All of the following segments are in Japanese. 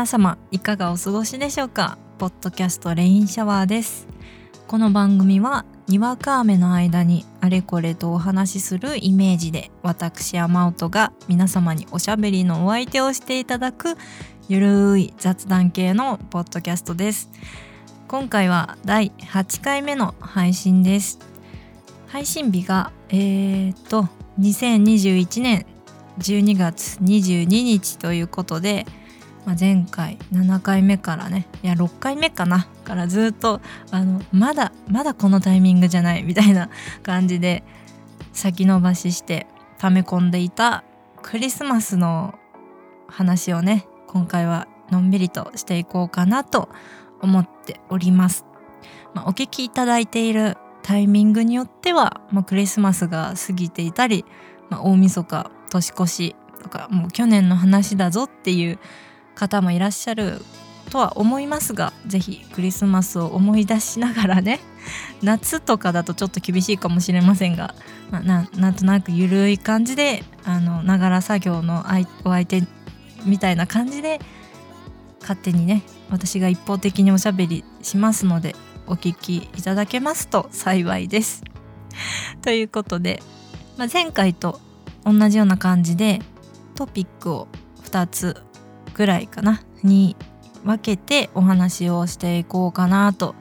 皆様いかがお過ごしでしょうか？ポッドキャストレインシャワーです。この番組はにわか雨の間にあれこれとお話しするイメージで私アオトが皆様におしゃべりのお相手をしていただくゆるい雑談系のポッドキャストです。今回は第8回目の配信です。配信日がえー、っと2021年12月22日ということで、まあ、前回7回目からねいや6回目かなからずっとあのまだまだこのタイミングじゃないみたいな 感じで先延ばしして溜め込んでいたクリスマスの話をね今回はのんびりとしていこうかなと思っております。まあ、お聞きいただいているタイミングによっては、まあ、クリスマスが過ぎていたり、まあ、大晦日年越しとかもう去年の話だぞっていう方もいらっしゃるとは思いますが是非クリスマスを思い出しながらね 夏とかだとちょっと厳しいかもしれませんが、まあ、ななんとなくゆるい感じであのながら作業のお相手みたいな感じで勝手にね私が一方的におしゃべりしますのでお聞きいただけますと幸いです。ということで、まあ、前回と同じような感じでトピックを2つぐらいかなに分けてお話をしていこうかなと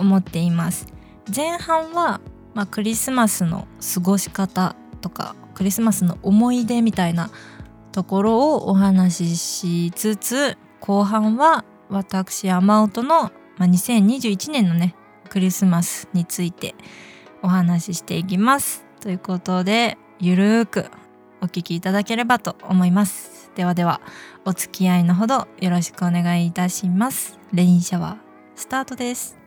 思っています。前半は、まあ、クリスマスの過ごし方とかクリスマスの思い出みたいなところをお話ししつつ後半は私アマオトの、まあ、2021年のねクリスマスについてお話ししていきます。ということでゆるーくお聞きいただければと思います。ではではお付き合いのほどよろしくお願いいたします。レインシャワースタートです。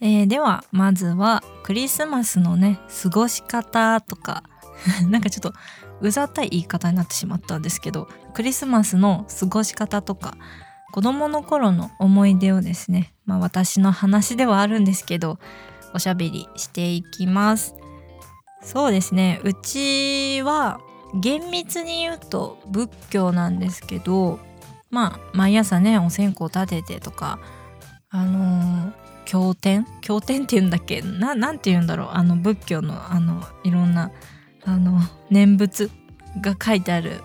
えー、ではまずはクリスマスのね過ごし方とか なんかちょっとうざったい言い方になってしまったんですけどクリスマスの過ごし方とか子供の頃の思い出をですねまあ私の話ではあるんですけどおしゃべりしていきます。そうですね。うちは厳密に言うと仏教なんですけどまあ毎朝ねお線香立ててとかあのー、経典？経典って言うんだっけ？ななんて言うんだろう？あの仏教のあのいろんなあの念仏が書いてある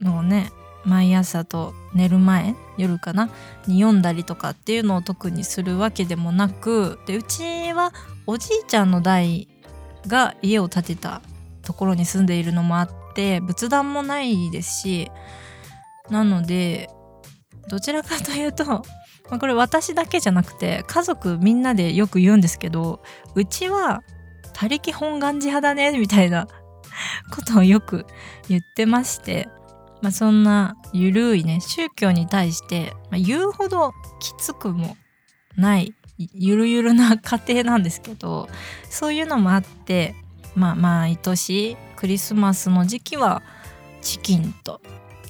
のをね毎朝と寝る前夜かな？に読んだりとかっていうのを特にするわけでもなくでうちはおじいちゃんの代が家を建てたところに住んでいるのもあって仏壇もないですしなのでどちらかというと、まあ、これ私だけじゃなくて家族みんなでよく言うんですけどうちは他力本願寺派だねみたいな ことをよく言ってましてまあ、そんなゆるいね宗教に対して、まあ、言うほどきつくもないゆるゆるな家庭なんですけどそういうのもあってまあ毎年クリスマスの時期はチキンと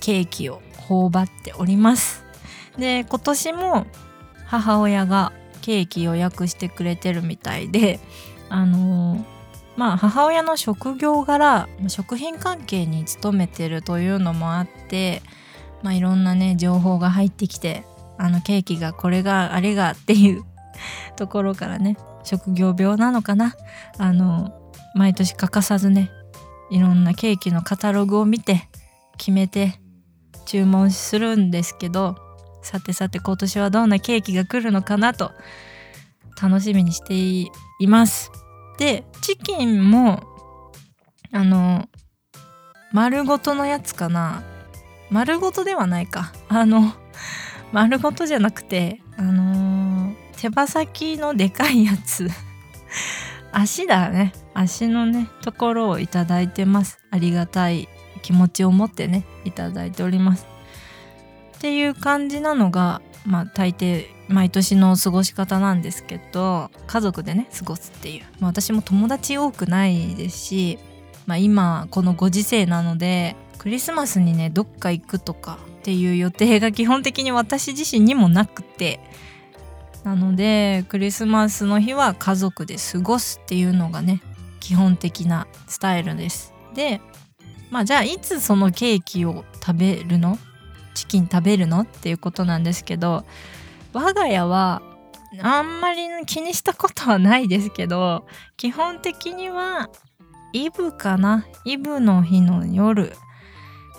ケーキを頬張っております。で今年も母親がケーキ予約してくれてるみたいであのー、まあ母親の職業柄食品関係に勤めてるというのもあって、まあ、いろんなね情報が入ってきてあのケーキがこれがあれがっていうところからね職業病なのかな。あの毎年欠かさずねいろんなケーキのカタログを見て決めて注文するんですけどさてさて今年はどんなケーキが来るのかなと楽しみにしています。でチキンもあの丸ごとのやつかな。丸ごとではないか。あの丸ごとじゃなくてあのー、手羽先のでかいやつ。足だね。足のねところをいただいてます。ありがたい気持ちを持ってねいただいております。っていう感じなのがまあ大抵毎年の過ごし方なんですけど家族でね過ごすっていう、まあ、私も友達多くないですし、まあ、今このご時世なのでクリスマスにねどっか行くとかっていう予定が基本的に私自身にもなくてなのでクリスマスの日は家族で過ごすっていうのがね基本的なスタイルです。でまあじゃあいつそのケーキを食べるの？チキン食べるの？っていうことなんですけど我が家はあんまり気にしたことはないですけど基本的にはイブかな？イブの日の夜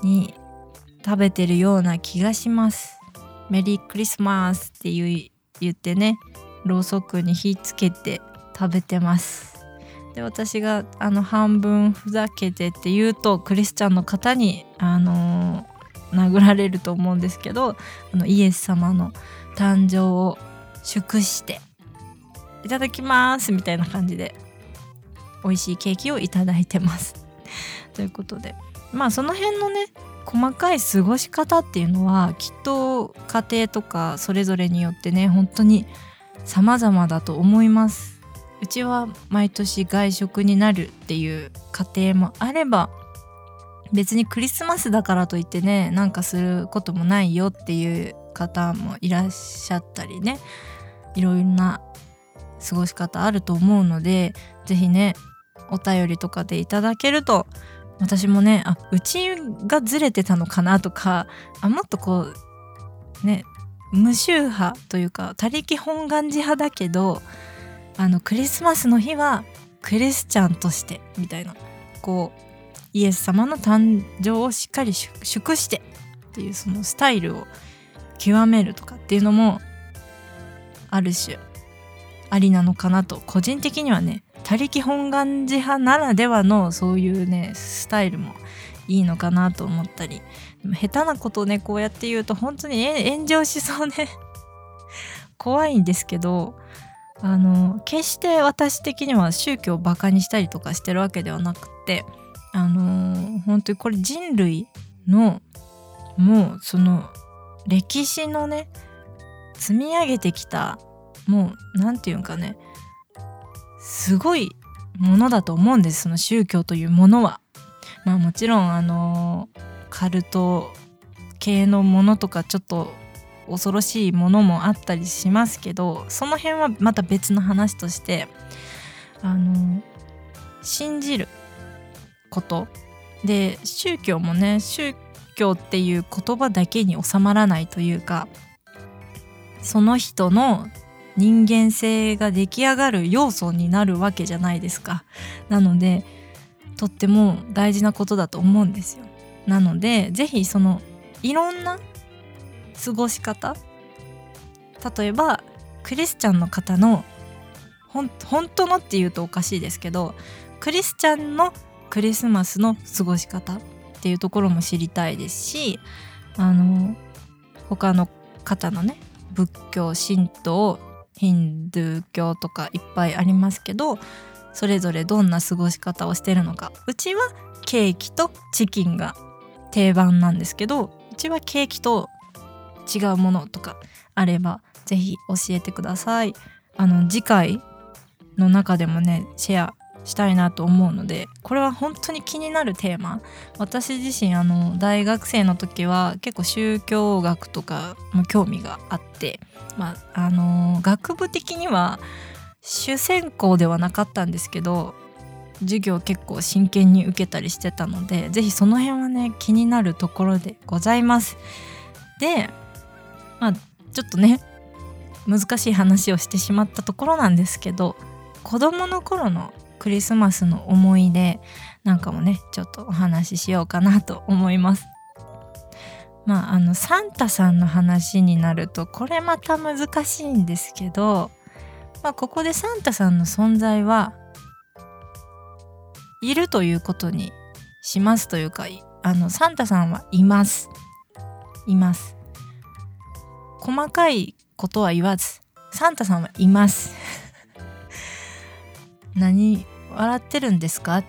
に食べてるような気がします。メリークリスマスって言言ってねろうそくに火つけて食べてます。で私があの半分ふざけてって言うとクリスチャンの方にあのー、殴られると思うんですけどあのイエス様の誕生を祝していただきますみたいな感じで美味しいケーキをいただいてます。ということでまあその辺のね細かい過ごし方っていうのはきっと家庭とかそれぞれによってね本当に様々だと思います。うちは毎年外食になるっていう家庭もあれば別にクリスマスだからといってねなんかすることもないよっていう方もいらっしゃったりねいろいろな過ごし方あると思うので是非ねお便りとかでいただけると私もねあうちがずれてたのかなとかあもっとこうね無宗派というか他力本願寺派だけどあのクリスマスの日はクリスチャンとしてみたいなこうイエス様の誕生をしっかり祝してっていうそのスタイルを極めるとかっていうのもある種ありなのかなと個人的にはね他力本願寺派ならではのそういうねスタイルもいいのかなと思ったり。下手なことをねこうやって言うと本当に炎上しそうね 怖いんですけどあの決して私的には宗教をバカにしたりとかしてるわけではなくてあの本当にこれ人類のもうその歴史のね積み上げてきたもう何て言うんかねすごいものだと思うんですその宗教というものは。まあもちろんあのカルト系のものとかちょっと恐ろしいものもあったりしますけどその辺はまた別の話としてあの信じることで宗教もね宗教っていう言葉だけに収まらないというかその人の人間性が出来上がる要素になるわけじゃないですか。なのでとっても大事なことだと思うんですよ。なので是非そのいろんな過ごし方例えばクリスチャンの方の本当のっていうとおかしいですけどクリスチャンのクリスマスの過ごし方っていうところも知りたいですしあの他の方のね仏教神道ヒンドゥー教とかいっぱいありますけどそれぞれどんな過ごし方をしてるのか。うちはケーキとチキンが定番なんですけどうちはケーキと違うものとかあれば是非教えてください。あの次回の中でもねシェアしたいなと思うのでこれは本当に気になるテーマ私自身あの大学生の時は結構宗教学とかも興味があってまああの学部的には主専攻ではなかったんですけど授業結構真剣に受けたりしてたので是非その辺はね気になるところでございます。でまあちょっとね難しい話をしてしまったところなんですけど子供の頃のクリスマスの思い出なんかもねちょっとお話ししようかなと思います。まああのサンタさんの話になるとこれまた難しいんですけど、まあ、ここでサンタさんの存在はいるということにしますというかあのサンタさんはいます。います。細かいことは言わずサンタさんはいます。何笑ってるんですか？っ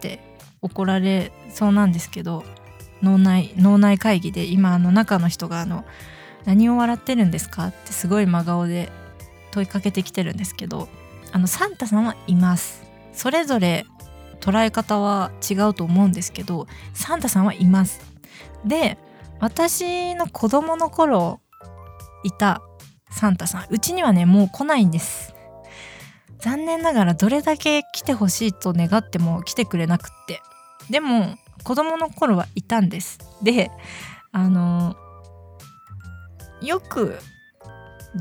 て怒られそうなんですけど脳内脳内会議で今あの中の人があの何を笑ってるんですか？ってすごい真顔で問いかけてきてるんですけどあのサンタさんはいます。それぞれ捉え方は違うと思うんですけどサンタさんはいます。で私の子供の頃いたサンタさんうちにはねもう来ないんです。残念ながらどれだけ来てほしいと願っても来てくれなくって。でも子供の頃はいたんです。であのよく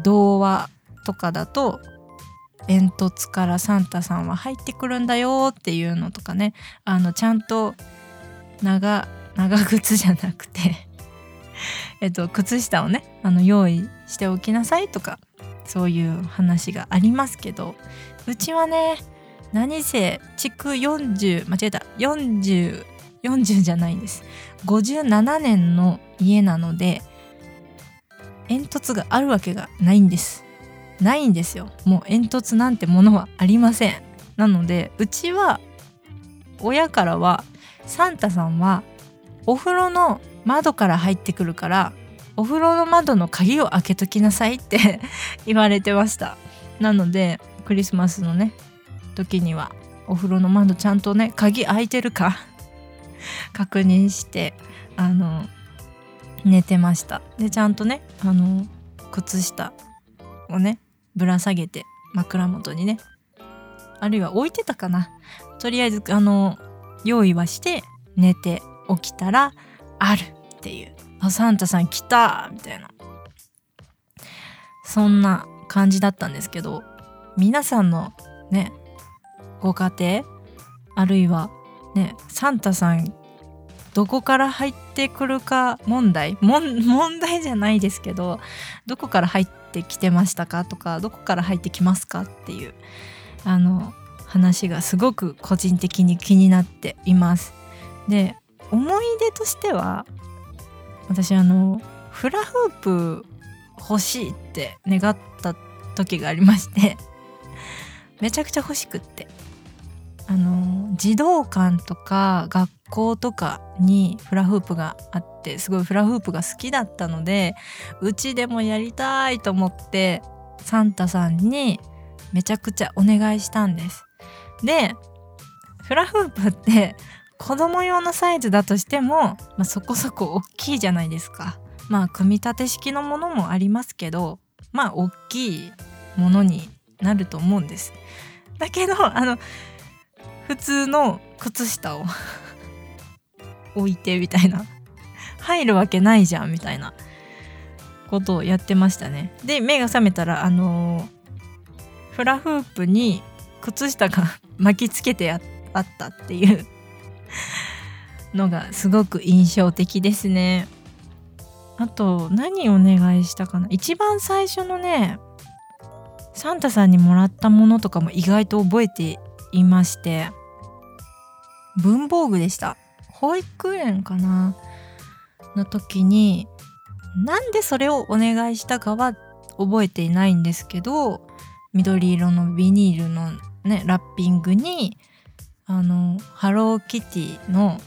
童話とかだと煙突からサンタさんは入ってくるんだよっていうのとかねあのちゃんと長長靴じゃなくてえっと靴下をねあの用意しておきなさいとかそういう話がありますけどうちはね何せ築40間違えた4040 40じゃないんです。57年の家なので煙突があるわけがないんです。ないんですよ。もう煙突なんてものはありません。なのでうちは親からはサンタさんはお風呂の窓から入ってくるからお風呂の窓の鍵を開けときなさいって 言われてました。なのでクリスマスのね時にはお風呂の窓ちゃんとね鍵開いてるか 確認してあの寝てました。でちゃんとねあの靴下をねぶら下げて枕元にねあるいは置いてたかな。とりあえずあの用意はして寝て起きたらあるっていう。あサンタさん来たみたいなそんな感じだったんですけど皆さんのねご家庭あるいはねサンタさんどこから入ってくるか問題 問題じゃないですけどどこから入ってきてましたかとかどこから入ってきますかっていうあの話がすごく個人的に気になっています。で思い出としては私あのフラフープ欲しいって願った時がありまして めちゃくちゃ欲しくって。あの児童館とか学校とかにフラフープがあってすごいフラフープが好きだったのでうちでもやりたいと思ってサンタさんにめちゃくちゃお願いしたんです。でフラフープって子供用のサイズだとしても、まあ、そこそこ大きいじゃないですか。まあ組み立て式のものもありますけどまあ大きいものになると思うんです。だけどあの普通の靴下を 置いてみたいな。入るわけないじゃんみたいな。ことをやってましたね。で目が覚めたらあの、フラフープに靴下が 巻きつけてあったっていう のがすごく印象的ですね。あと何お願いしたかな。一番最初のねサンタさんにもらったものとかも意外と覚えていまして文房具でした。保育園かな。の時になんでそれをお願いしたかは覚えていないんですけど緑色のビニールのねラッピングにあのハローキティの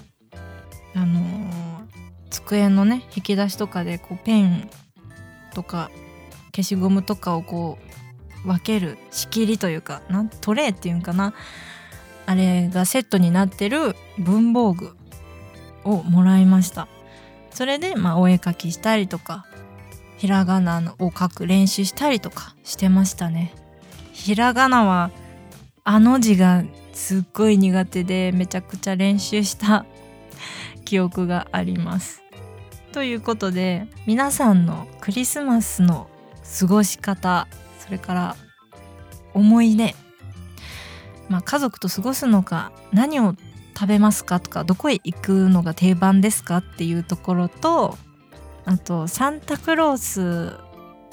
あの机のね引き出しとかでこうペンとか消しゴムとかをこう分ける仕切りというかなトレーっていうんかな。あれがセットになってる文房具をもらいました。それでまあお絵かきしたりとかひらがなを書く練習したりとかしてましたね。ひらがなはあの字がすっごい苦手でめちゃくちゃ練習した 記憶があります。ということで皆さんのクリスマスの過ごし方それから思い出。まあ、家族と過ごすのか何を食べますかとかどこへ行くのが定番ですかっていうところとあとサンタクロース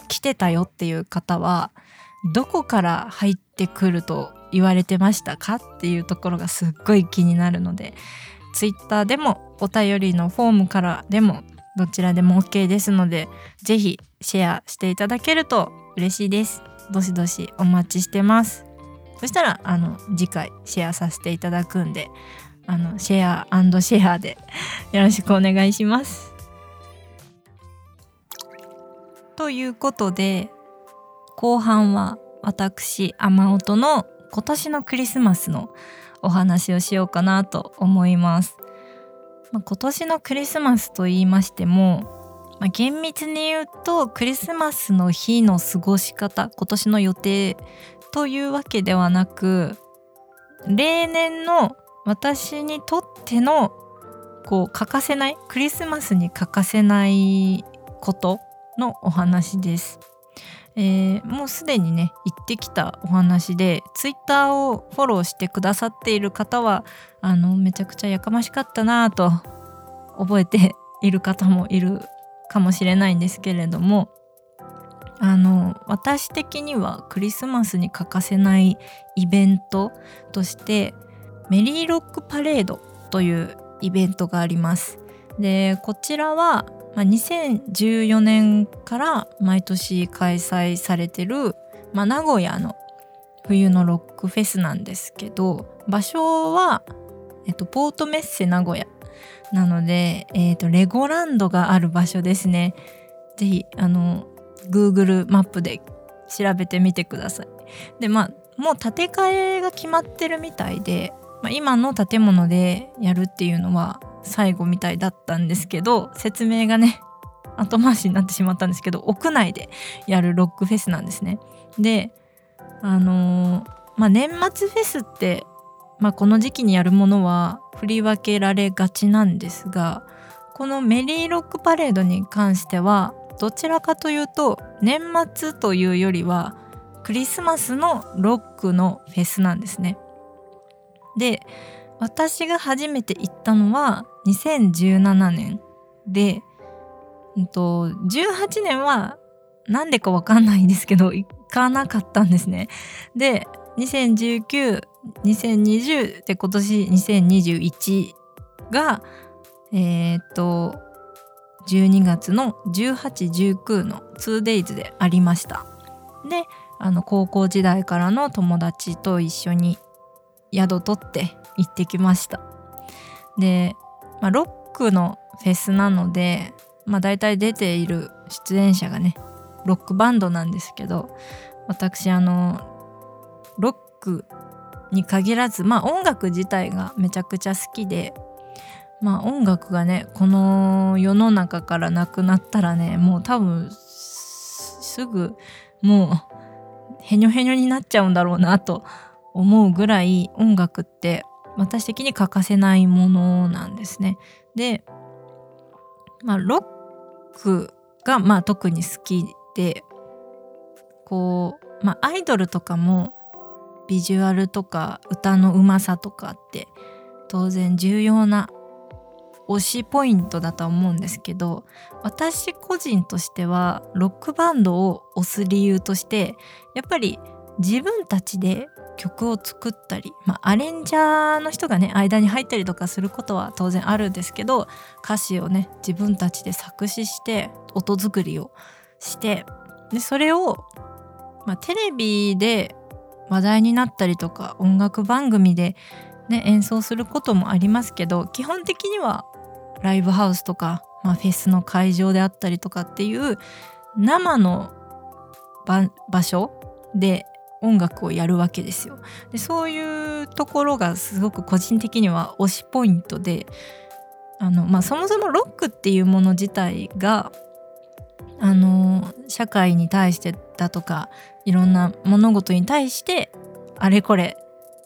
来てたよっていう方はどこから入ってくると言われてましたかっていうところがすっごい気になるので Twitter でもお便りのフォームからでもどちらでも OK ですので是非シェアしていただけると嬉しいですどしどしお待ちしてますそしたらあの次回シェアさせていただくんであのシェアシェアで よろしくお願いします。ということで後半は私雨音の今年のクリスマスのお話をしようかなと思います。まあ、今年のクリスマスと言いましても、まあ、厳密に言うとクリスマスの日の過ごし方今年の予定というわけではなく例年の私にとってのこう欠かせないクリスマスに欠かせないことのお話です。えー、もうすでにね行ってきたお話でツイッターをフォローしてくださっている方はあのめちゃくちゃやかましかったなぁと覚えている方もいるかもしれないんですけれどもあの私的にはクリスマスに欠かせないイベントとしてメリーロックパレードというイベントがあります。でこちらはまあ、2014年から毎年開催されてる、まあ、名古屋の冬のロックフェスなんですけど場所は、えっと、ポートメッセ名古屋なので、えっと、レゴランドがある場所ですね。ぜひあの Google マップで調べてみてください。でまあもう建て替えが決まってるみたいで、まあ、今の建物でやるっていうのは最後みたいだったんですけど説明がね後回しになってしまったんですけど屋内でやるロックフェスなんですね。であのー、まあ年末フェスって、まあ、この時期にやるものは振り分けられがちなんですがこのメリーロックパレードに関してはどちらかというと年末というよりはクリスマスのロックのフェスなんですね。で私が初めて行ったのは2017年で、うんと、18年はなんでかわかんないんですけど行かなかったんですね。で2019、2020で今年2021がえー、っと12月の1819の 2days でありました。であの高校時代からの友達と一緒に宿取って行ってきました。で、まあ、ロックのフェスなので、まあ、大体出ている出演者がねロックバンドなんですけど私あのロックに限らずまあ音楽自体がめちゃくちゃ好きでまあ音楽がねこの世の中からなくなったらねもう多分すぐもうへにょへにょになっちゃうんだろうなと思うぐらい音楽って私的に欠かせないものなんですね。で、まあ、ロックがまあ特に好きでこう、まあ、アイドルとかもビジュアルとか歌のうまさとかって当然重要な推しポイントだと思うんですけど私個人としてはロックバンドを推す理由としてやっぱり自分たちで曲を作ったり、まあ、アレンジャーの人がね間に入ったりとかすることは当然あるんですけど歌詞をね自分たちで作詞して音作りをしてでそれを、まあ、テレビで話題になったりとか音楽番組で、ね、演奏することもありますけど基本的にはライブハウスとか、まあ、フェスの会場であったりとかっていう生の場所で音楽をやるわけですよ。でそういうところがすごく個人的には推しポイントであの、まあ、そもそもロックっていうもの自体があの社会に対してだとかいろんな物事に対してあれこれ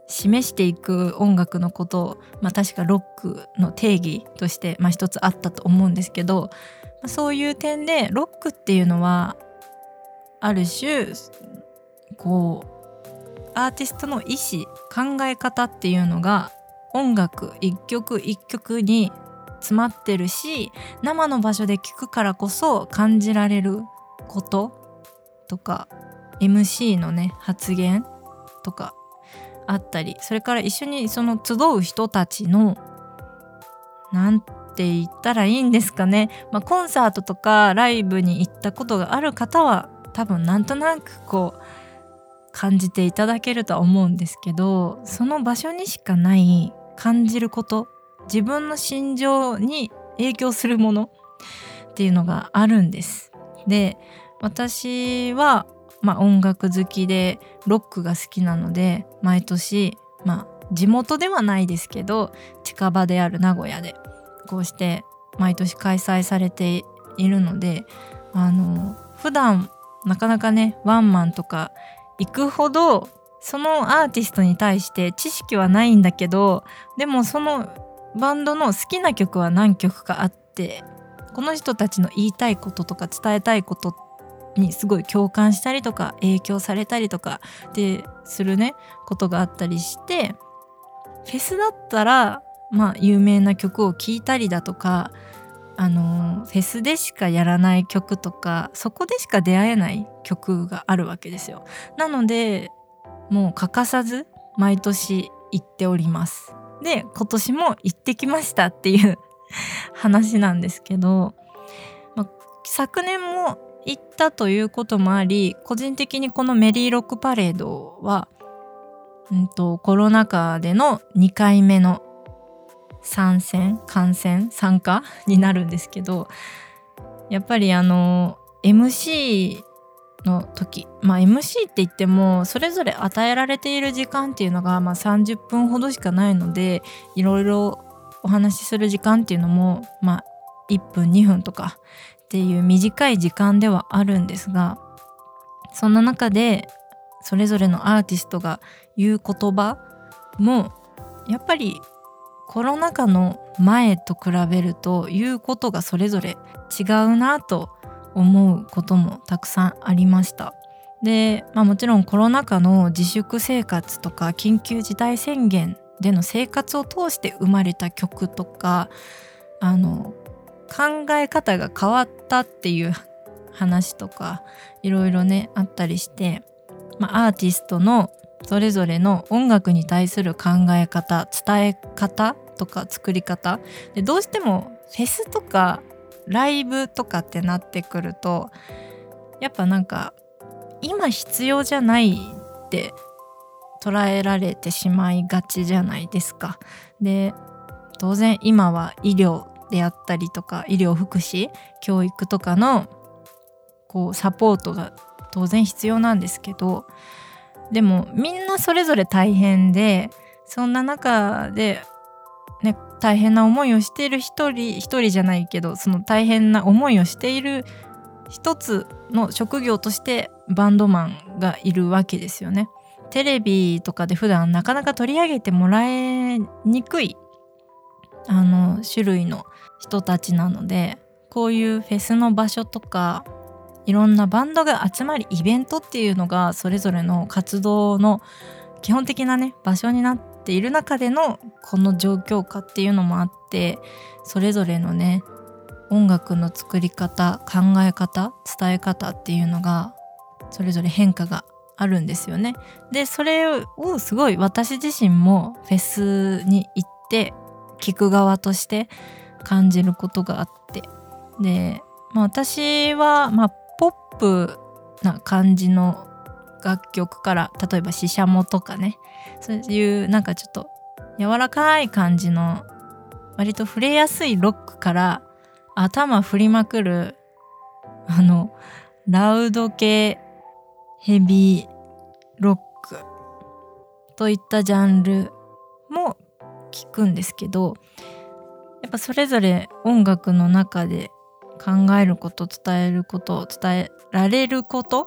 示していく音楽のことを、まあ、確かロックの定義として、まあ、一つあったと思うんですけど、そういう点でロックっていうのはある種こうアーティストの意思考え方っていうのが音楽一曲一曲に詰まってるし生の場所で聴くからこそ感じられることとか MC のね発言とかあったりそれから一緒にその集う人たちのなんて言ったらいいんですかね、まあ、コンサートとかライブに行ったことがある方は多分なんとなくこう感じていただけるとは思うんですけどその場所にしかない感じること自分の心情に影響するものっていうのがあるんです。で私は、まあ、音楽好きでロックが好きなので毎年、まあ、地元ではないですけど近場である名古屋でこうして毎年開催されているのであの普段なかなかねワンマンとか行くほどそのアーティストに対して知識はないんだけどでもそのバンドの好きな曲は何曲かあってこの人たちの言いたいこととか伝えたいことにすごい共感したりとか影響されたりとかでするねことがあったりしてフェスだったらまあ有名な曲を聴いたりだとかあのフェスでしかやらない曲とかそこでしか出会えない曲があるわけですよ。なのでもう欠かさず毎年行っております。で今年も行ってきましたっていう 話なんですけど、ま、昨年も行ったということもあり個人的にこのメリーロックパレードは、うんと、コロナ禍での2回目の参戦観戦参加になるんですけどやっぱりあの MC の時まあ MC って言ってもそれぞれ与えられている時間っていうのがまあ30分ほどしかないのでいろいろお話しする時間っていうのもまあ1分2分とかっていう短い時間ではあるんですがそんな中でそれぞれのアーティストが言う言葉もやっぱりコロナ禍の前と比べると言うことがそれぞれ違うなと思うこともたくさんありました。で、まあ、もちろんコロナ禍の自粛生活とか緊急事態宣言での生活を通して生まれた曲とかあの考え方が変わったっていう話とかいろいろねあったりして、まあ、アーティストのそれぞれの音楽に対する考え方伝え方とか作り方でどうしてもフェスとかライブとかってなってくるとやっぱなんか今必要じゃないって捉えられてしまいがちじゃないですか。で当然今は医療であったりとか医療福祉教育とかのこうサポートが当然必要なんですけどでもみんなそれぞれ大変でそんな中で、大変な思いをしている一人一人じゃないけどその大変な思いをしている一つの職業としてバンドマンがいるわけですよね。テレビとかで普段なかなか取り上げてもらえにくいあの種類の人たちなのでこういうフェスの場所とかいろんなバンドが集まりイベントっていうのがそれぞれの活動の基本的なね場所になっている中でのこの状況下っていうのもあってそれぞれのね音楽の作り方考え方伝え方っていうのがそれぞれ変化があるんですよね。でそれをすごい私自身もフェスに行って聞く側として感じることがあってで、まあ、私は、まあ、ポップな感じの楽曲から例えばシシャモとかねそういうなんかちょっと柔らかい感じの割と触れやすいロックから頭振りまくるあのラウド系ヘビーロックといったジャンルも聞くんですけどやっぱそれぞれ音楽の中で考えること伝えること伝えられること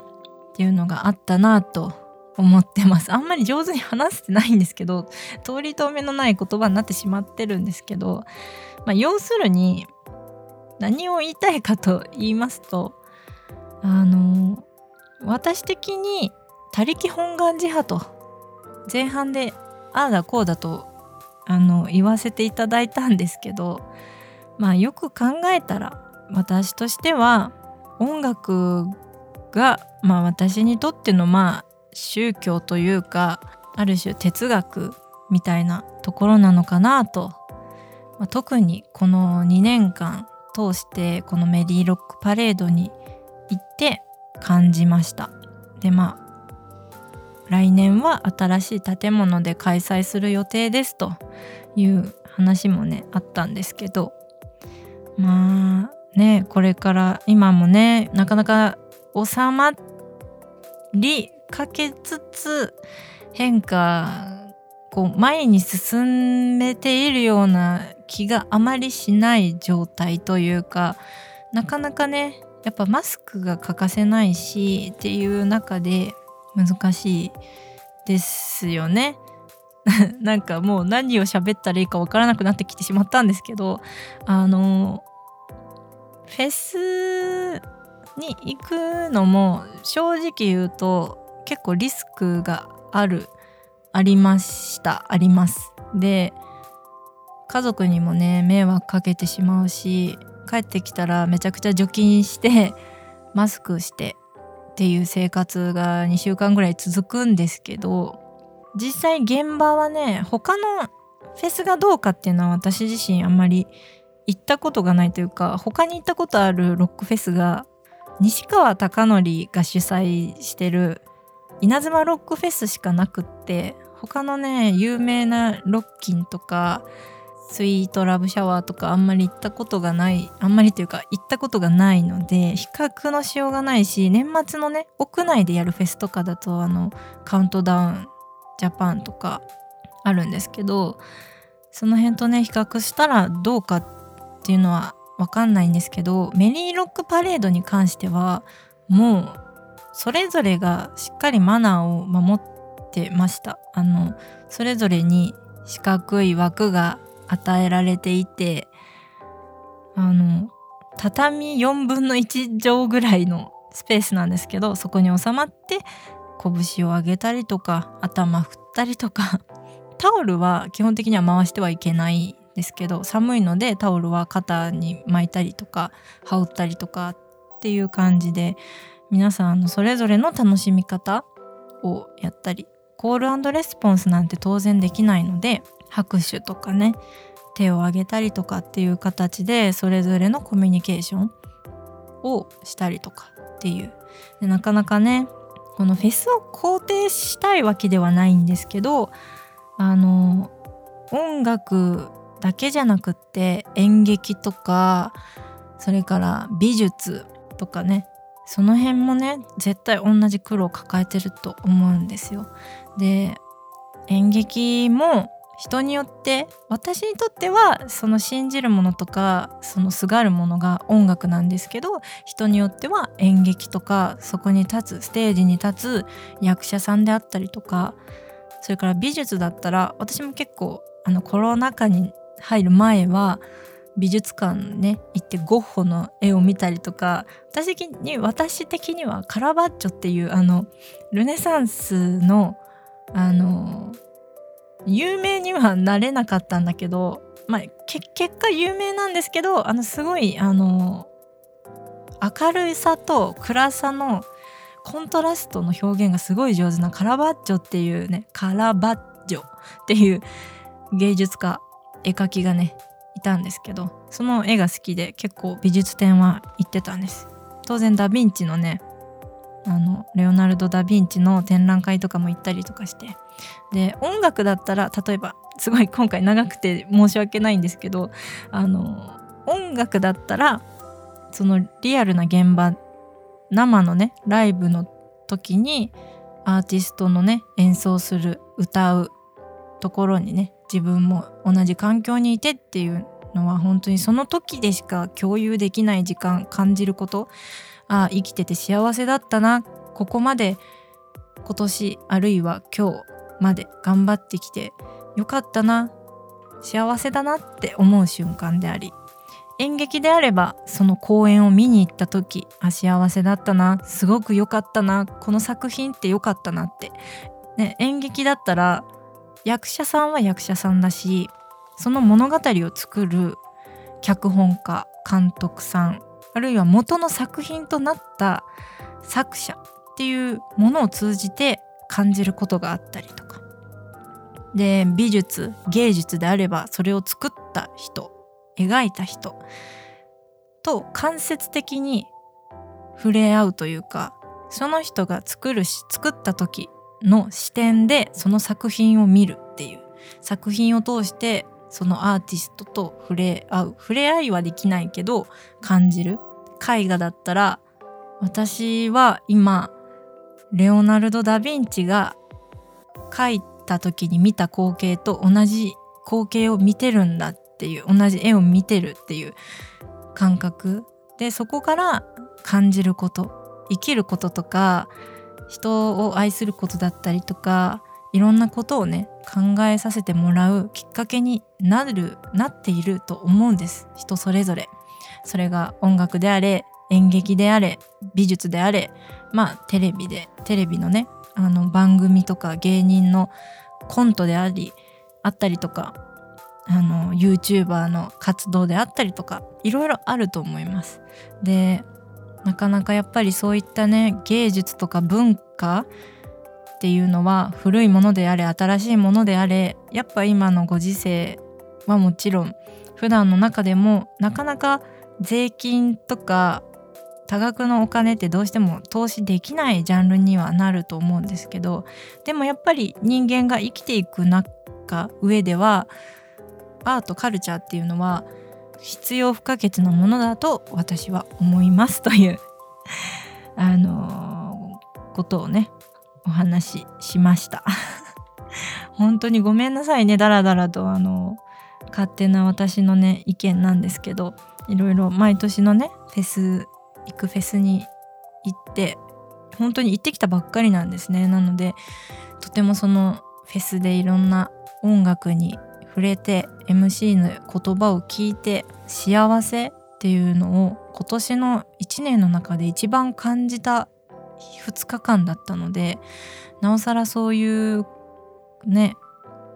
っていうのがあったなと思ってます。あんまり上手に話せてないんですけど通り透明のない言葉になってしまってるんですけど、まあ、要するに何を言いたいかと言いますとあの私的に他力本願寺派と前半でああだこうだとあの言わせていただいたんですけどまあよく考えたら私としては音楽が、まあ、私にとってのまあ宗教というかある種哲学みたいなところなのかなと、まあ、特にこの2年間通してこのメリーロックパレードに行って感じました。でまあ来年は新しい建物で開催する予定ですという話もねあったんですけど。まあねこれから今もねなかなか収まりかけつつ変化こう前に進めているような気があまりしない状態というかなかなかねやっぱマスクが欠かせないしっていう中で難しいですよね。なんかもう何を喋ったらいいかわからなくなってきてしまったんですけどあのフェスに行くのも正直言うと結構リスクがあるありました。あります。で家族にもね迷惑かけてしまうし帰ってきたらめちゃくちゃ除菌して マスクしてっていう生活が2週間ぐらい続くんですけど実際現場はね他のフェスがどうかっていうのは私自身あんまり行ったことがないというか他に行ったことあるロックフェスが西川貴教が主催してる稲妻ロックフェスしかなくって他のね有名なロッキンとかスイートラブシャワーとかあんまり行ったことがないあんまりというか行ったことがないので比較のしようがないし年末のね屋内でやるフェスとかだとあのカウントダウンジャパンとかあるんですけどその辺とね比較したらどうかっていうのは分かんないんですけどメリーロックパレードに関してはもうそれぞれがしっかりマナーを守ってました。あのそれぞれに四角い枠が与えられていてあの畳4分の1畳ぐらいのスペースなんですけどそこに収まって拳を上げたりとか頭振ったりとか。タオルは基本的には回してはいけないですけど寒いのでタオルは肩に巻いたりとか羽織ったりとかっていう感じで皆さんそれぞれの楽しみ方をやったりコールレスポンスなんて当然できないので拍手とかね手を挙げたりとかっていう形でそれぞれのコミュニケーションをしたりとかっていう。でなかなかねこのフェスを肯定したいわけではないんですけどあの音楽だけじゃなくって演劇とかそれから美術とかねその辺もね絶対同じ苦労を抱えてると思うんですよ。で演劇も人によって私にとってはその信じるものとかそのすがるものが音楽なんですけど人によっては演劇とかそこに立つステージに立つ役者さんであったりとかそれから美術だったら私も結構あのコロナ禍に入る前は美術館ね行ってゴッホの絵を見たりとか私的に私的にはカラバッチョっていうあのルネサンスのあの有名にはなれなかったんだけど、まあ、結果有名なんですけどあのすごいあの明るさと暗さのコントラストの表現がすごい上手なカラバッチョっていうねカラバッジョっていう芸術家絵描きがねたんですけどその絵が好きで結構美術展は行ってたんです。当然ダ・ヴィンチのねあのレオナルド・ダ・ヴィンチの展覧会とかも行ったりとかして。で音楽だったら例えばすごい今回長くて申し訳ないんですけどあの音楽だったらそのリアルな現場生のねライブの時にアーティストのね演奏する歌うところにね自分も同じ環境にいてっていうのは本当にその時でしか共有できない時間感じること。ああ生きてて幸せだったな。ここまで今年あるいは今日まで頑張ってきてよかったな。幸せだなって思う瞬間であり。演劇であればその公演を見に行った時あ幸せだったな。すごく良かったな。この作品って良かったなって、ね、演劇だったら役者さんは役者さんだしその物語を作る脚本家監督さんあるいは元の作品となった作者っていうものを通じて感じることがあったりとか。で美術芸術であればそれを作った人描いた人と間接的に触れ合うというかその人が作るし作った時の視点でその作品を見るっていう。作品を通してそのアーティストと触れ合う触れ合いはできないけど感じる。絵画だったら私は今レオナルド・ダ・ヴィンチが描いた時に見た光景と同じ光景を見てるんだっていう同じ絵を見てるっていう感覚。でそこから感じること生きることとか人を愛することだったりとかいろんなことをね考えさせてもらうきっかけになるなっていると思うんです人それぞれそれが音楽であれ演劇であれ美術であれまあテレビでテレビのねあの番組とか芸人のコントでありあったりとかあの YouTuber の活動であったりとかいろいろあると思います。でなかなかやっぱりそういったね芸術とか文化っていうのは古いものであれ新しいものであれやっぱ今のご時世はもちろん普段の中でもなかなか税金とか多額のお金ってどうしても投資できないジャンルにはなると思うんですけどでもやっぱり人間が生きていく中上ではアートカルチャーっていうのは必要不可欠なものだと私は思いますというあの、ことをねお話ししました。本当にごめんなさいね。だらだらとあの勝手な私のね意見なんですけどいろいろ毎年のねフェス行くフェスに行って本当に行ってきたばっかりなんですね。なのでとてもそのフェスでいろんな音楽に触れて MC の言葉を聞いて幸せっていうのを今年の1年の中で一番感じた2日間だったのでなおさらそういうね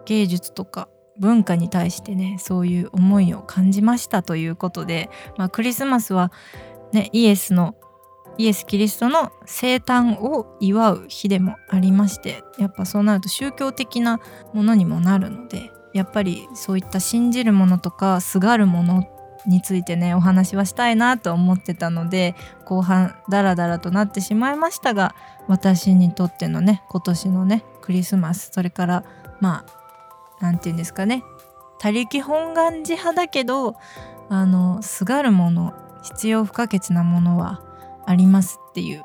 芸術とか文化に対してねそういう思いを感じましたということで、まあ、クリスマスは、ね、イエスのイエス・キリストの生誕を祝う日でもありましてやっぱそうなると宗教的なものにもなるのでやっぱりそういった信じるものとかすがるものについてねお話はしたいなと思ってたので後半ダラダラとなってしまいましたが私にとってのね今年のねクリスマスそれからまあ何て言うんですかね他力本願寺派だけどあのすがるもの必要不可欠なものはありますっていう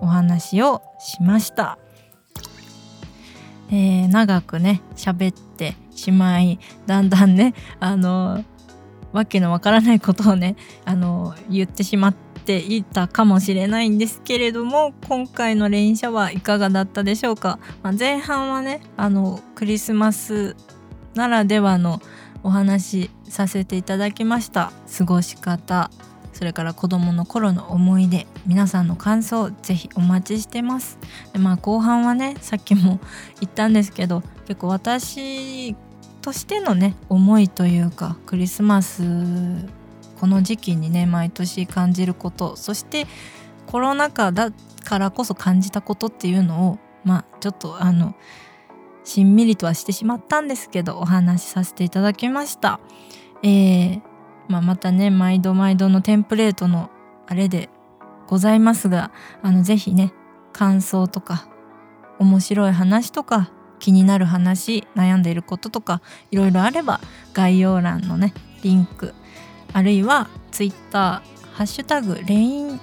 お話をしました。えー、長くね喋ってしまいだんだんねあのわけのわからないことをねあの言ってしまっていたかもしれないんですけれども今回の連射はいかがだったでしょうか、まあ、前半はねあのクリスマスならではのお話させていただきました。過ごし方それから子供の頃の思い出皆さんの感想ぜひお待ちしてます。でまあ後半はねさっきも言ったんですけど結構私としてのね思いというかクリスマスこの時期にね毎年感じることそしてコロナ禍だからこそ感じたことっていうのをまあちょっとあのしんみりとはしてしまったんですけどお話しさせていただきました。えーまあ、またね毎度毎度のテンプレートのあれでございますがあのぜひね感想とか面白い話とか気になる話悩んでいることとかいろいろあれば概要欄のねリンクあるいは Twitter「ハッシュタグレイン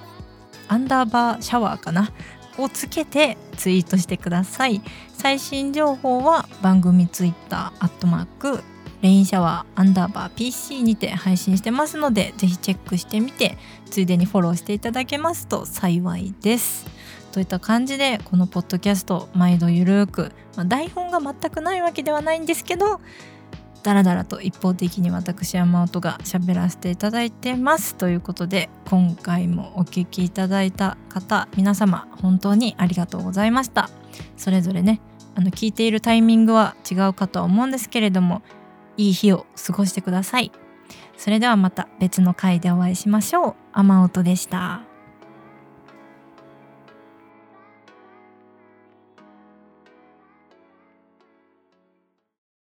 アンダーバーシャワー」かなをつけてツイートしてください。最新情報は番組 Twitter アットマークレインシャワーアンダーバー PC にて配信してますのでぜひチェックしてみてついでにフォローしていただけますと幸いです。といった感じでこのポッドキャスト毎度ゆるく、まあ、台本が全くないわけではないんですけどだらだらと一方的に私山本が喋らせていただいてます。ということで今回もお聴きいただいた方皆様本当にありがとうございました。それぞれねあの聞いているタイミングは違うかとは思うんですけれどもいい日を過ごしてください。それではまた別の回でお会いしましょう。雨音でした。